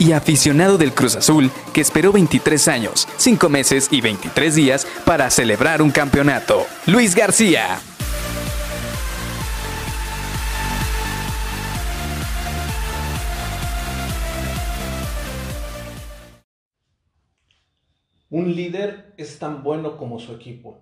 y aficionado del Cruz Azul que esperó 23 años, 5 meses y 23 días para celebrar un campeonato. Luis García. Un líder es tan bueno como su equipo.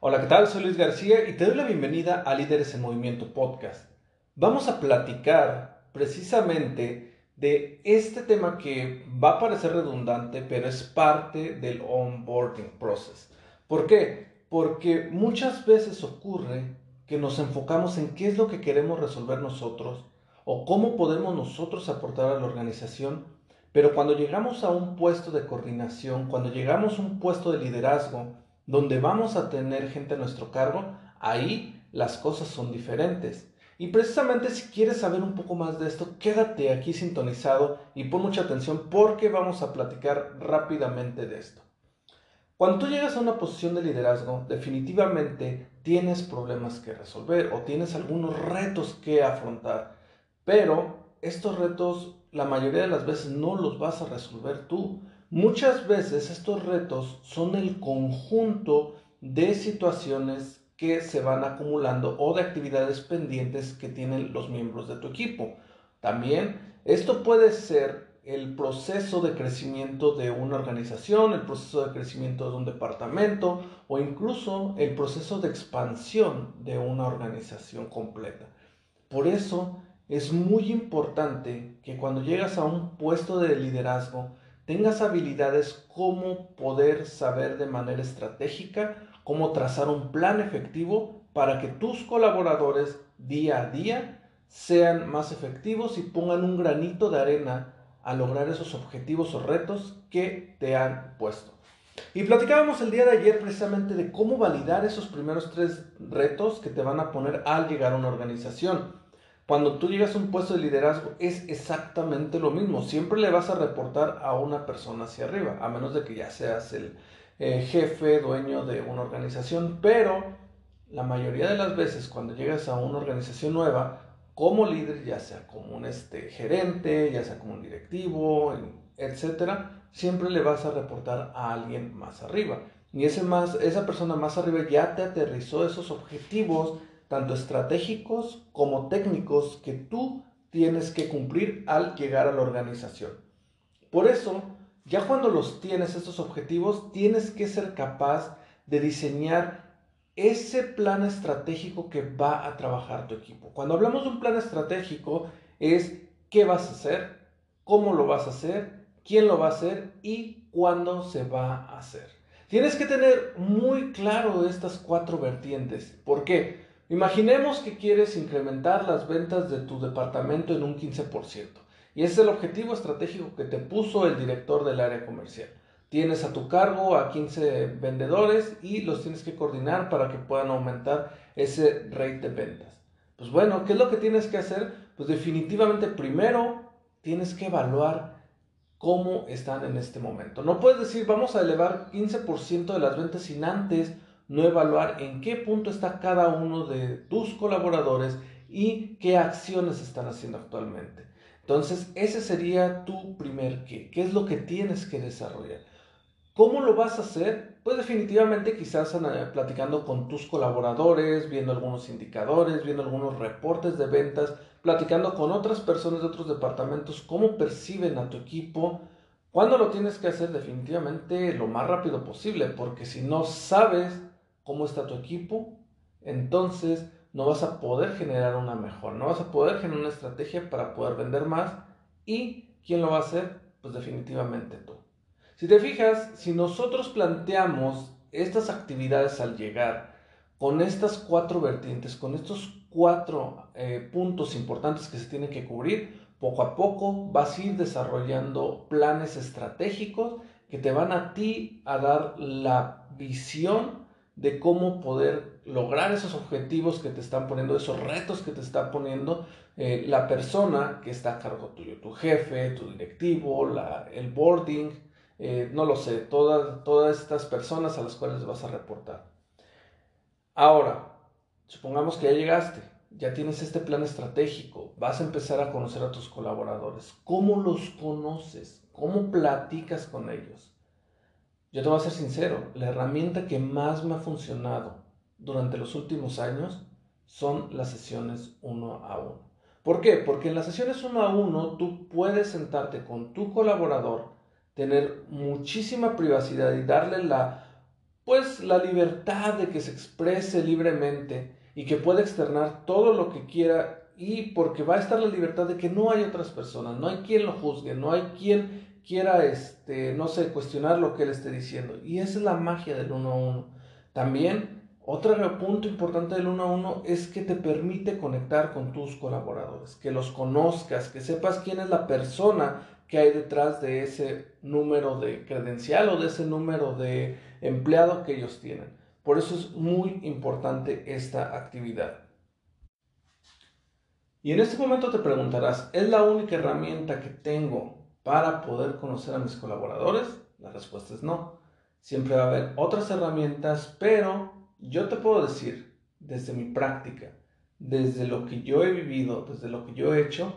Hola, ¿qué tal? Soy Luis García y te doy la bienvenida a Líderes en Movimiento Podcast. Vamos a platicar precisamente de este tema que va a parecer redundante, pero es parte del onboarding process. ¿Por qué? Porque muchas veces ocurre que nos enfocamos en qué es lo que queremos resolver nosotros o cómo podemos nosotros aportar a la organización, pero cuando llegamos a un puesto de coordinación, cuando llegamos a un puesto de liderazgo, donde vamos a tener gente a nuestro cargo, ahí las cosas son diferentes. Y precisamente si quieres saber un poco más de esto, quédate aquí sintonizado y pon mucha atención porque vamos a platicar rápidamente de esto. Cuando tú llegas a una posición de liderazgo, definitivamente tienes problemas que resolver o tienes algunos retos que afrontar, pero estos retos la mayoría de las veces no los vas a resolver tú. Muchas veces estos retos son el conjunto de situaciones que se van acumulando o de actividades pendientes que tienen los miembros de tu equipo. También esto puede ser el proceso de crecimiento de una organización, el proceso de crecimiento de un departamento o incluso el proceso de expansión de una organización completa. Por eso es muy importante que cuando llegas a un puesto de liderazgo tengas habilidades como poder saber de manera estratégica cómo trazar un plan efectivo para que tus colaboradores día a día sean más efectivos y pongan un granito de arena a lograr esos objetivos o retos que te han puesto. Y platicábamos el día de ayer precisamente de cómo validar esos primeros tres retos que te van a poner al llegar a una organización. Cuando tú llegas a un puesto de liderazgo es exactamente lo mismo. Siempre le vas a reportar a una persona hacia arriba, a menos de que ya seas el, eh, jefe, dueño de una organización, pero la mayoría de las veces cuando llegas a una organización nueva, como líder, ya sea como un este, gerente, ya sea como un directivo, etcétera, siempre le vas a reportar a alguien más arriba. Y ese más, esa persona más arriba ya te aterrizó esos objetivos, tanto estratégicos como técnicos, que tú tienes que cumplir al llegar a la organización. Por eso, ya cuando los tienes, estos objetivos, tienes que ser capaz de diseñar ese plan estratégico que va a trabajar tu equipo. Cuando hablamos de un plan estratégico es qué vas a hacer, cómo lo vas a hacer, quién lo va a hacer y cuándo se va a hacer. Tienes que tener muy claro estas cuatro vertientes. ¿Por qué? Imaginemos que quieres incrementar las ventas de tu departamento en un 15%. Y ese es el objetivo estratégico que te puso el director del área comercial. Tienes a tu cargo a 15 vendedores y los tienes que coordinar para que puedan aumentar ese rate de ventas. Pues bueno, ¿qué es lo que tienes que hacer? Pues definitivamente primero tienes que evaluar cómo están en este momento. No puedes decir vamos a elevar 15% de las ventas sin antes no evaluar en qué punto está cada uno de tus colaboradores y qué acciones están haciendo actualmente. Entonces, ese sería tu primer qué. ¿Qué es lo que tienes que desarrollar? ¿Cómo lo vas a hacer? Pues definitivamente quizás platicando con tus colaboradores, viendo algunos indicadores, viendo algunos reportes de ventas, platicando con otras personas de otros departamentos, cómo perciben a tu equipo. ¿Cuándo lo tienes que hacer? Definitivamente lo más rápido posible, porque si no sabes cómo está tu equipo, entonces no vas a poder generar una mejor, no vas a poder generar una estrategia para poder vender más. ¿Y quién lo va a hacer? Pues definitivamente tú. Si te fijas, si nosotros planteamos estas actividades al llegar con estas cuatro vertientes, con estos cuatro eh, puntos importantes que se tienen que cubrir, poco a poco vas a ir desarrollando planes estratégicos que te van a ti a dar la visión de cómo poder lograr esos objetivos que te están poniendo, esos retos que te está poniendo eh, la persona que está a cargo tuyo, tu jefe, tu directivo, la, el boarding, eh, no lo sé, todas, todas estas personas a las cuales vas a reportar. Ahora, supongamos que ya llegaste, ya tienes este plan estratégico, vas a empezar a conocer a tus colaboradores. ¿Cómo los conoces? ¿Cómo platicas con ellos? Yo te voy a ser sincero, la herramienta que más me ha funcionado durante los últimos años son las sesiones uno a uno. ¿Por qué? Porque en las sesiones uno a uno tú puedes sentarte con tu colaborador, tener muchísima privacidad y darle la pues la libertad de que se exprese libremente y que pueda externar todo lo que quiera y porque va a estar la libertad de que no hay otras personas, no hay quien lo juzgue, no hay quien quiera, este, no sé, cuestionar lo que él esté diciendo. Y esa es la magia del uno a uno. También, otro punto importante del uno a uno es que te permite conectar con tus colaboradores, que los conozcas, que sepas quién es la persona que hay detrás de ese número de credencial o de ese número de empleado que ellos tienen. Por eso es muy importante esta actividad. Y en este momento te preguntarás, ¿es la única herramienta que tengo para poder conocer a mis colaboradores? La respuesta es no. Siempre va a haber otras herramientas, pero yo te puedo decir, desde mi práctica, desde lo que yo he vivido, desde lo que yo he hecho,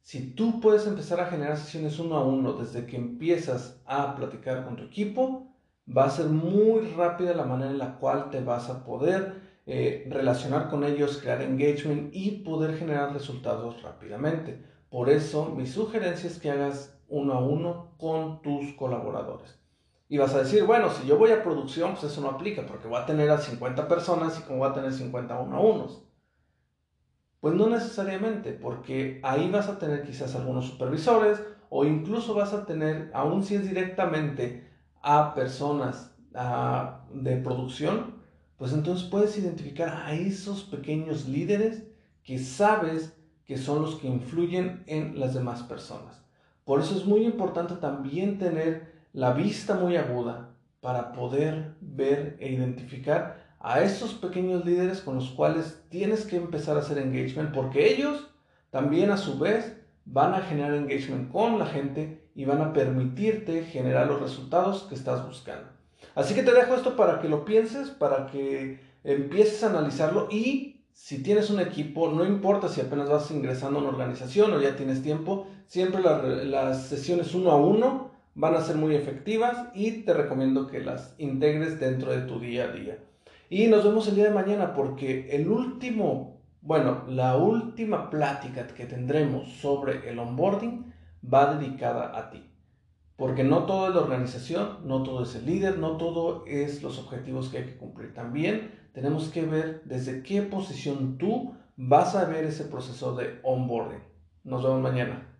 si tú puedes empezar a generar sesiones uno a uno desde que empiezas a platicar con tu equipo, va a ser muy rápida la manera en la cual te vas a poder eh, relacionar con ellos, crear engagement y poder generar resultados rápidamente. Por eso mi sugerencia es que hagas uno a uno con tus colaboradores. Y vas a decir, bueno, si yo voy a producción, pues eso no aplica porque voy a tener a 50 personas y como voy a tener 50 uno a unos. Pues no necesariamente, porque ahí vas a tener quizás algunos supervisores o incluso vas a tener, aún si es directamente a personas de producción, pues entonces puedes identificar a esos pequeños líderes que sabes que son los que influyen en las demás personas. Por eso es muy importante también tener la vista muy aguda para poder ver e identificar a esos pequeños líderes con los cuales tienes que empezar a hacer engagement porque ellos también a su vez van a generar engagement con la gente y van a permitirte generar los resultados que estás buscando. Así que te dejo esto para que lo pienses, para que empieces a analizarlo y si tienes un equipo, no importa si apenas vas ingresando a una organización o ya tienes tiempo, siempre las, sesiones uno a uno van a ser muy efectivas y te recomiendo que las integres dentro de tu día a día. Y nos vemos el día de mañana porque el último, bueno, la última plática que tendremos sobre el onboarding va dedicada a ti. Porque no todo es la organización, no todo es el líder, no todo es los objetivos que hay que cumplir. También tenemos que ver desde qué posición tú vas a ver ese proceso de onboarding. Nos vemos mañana.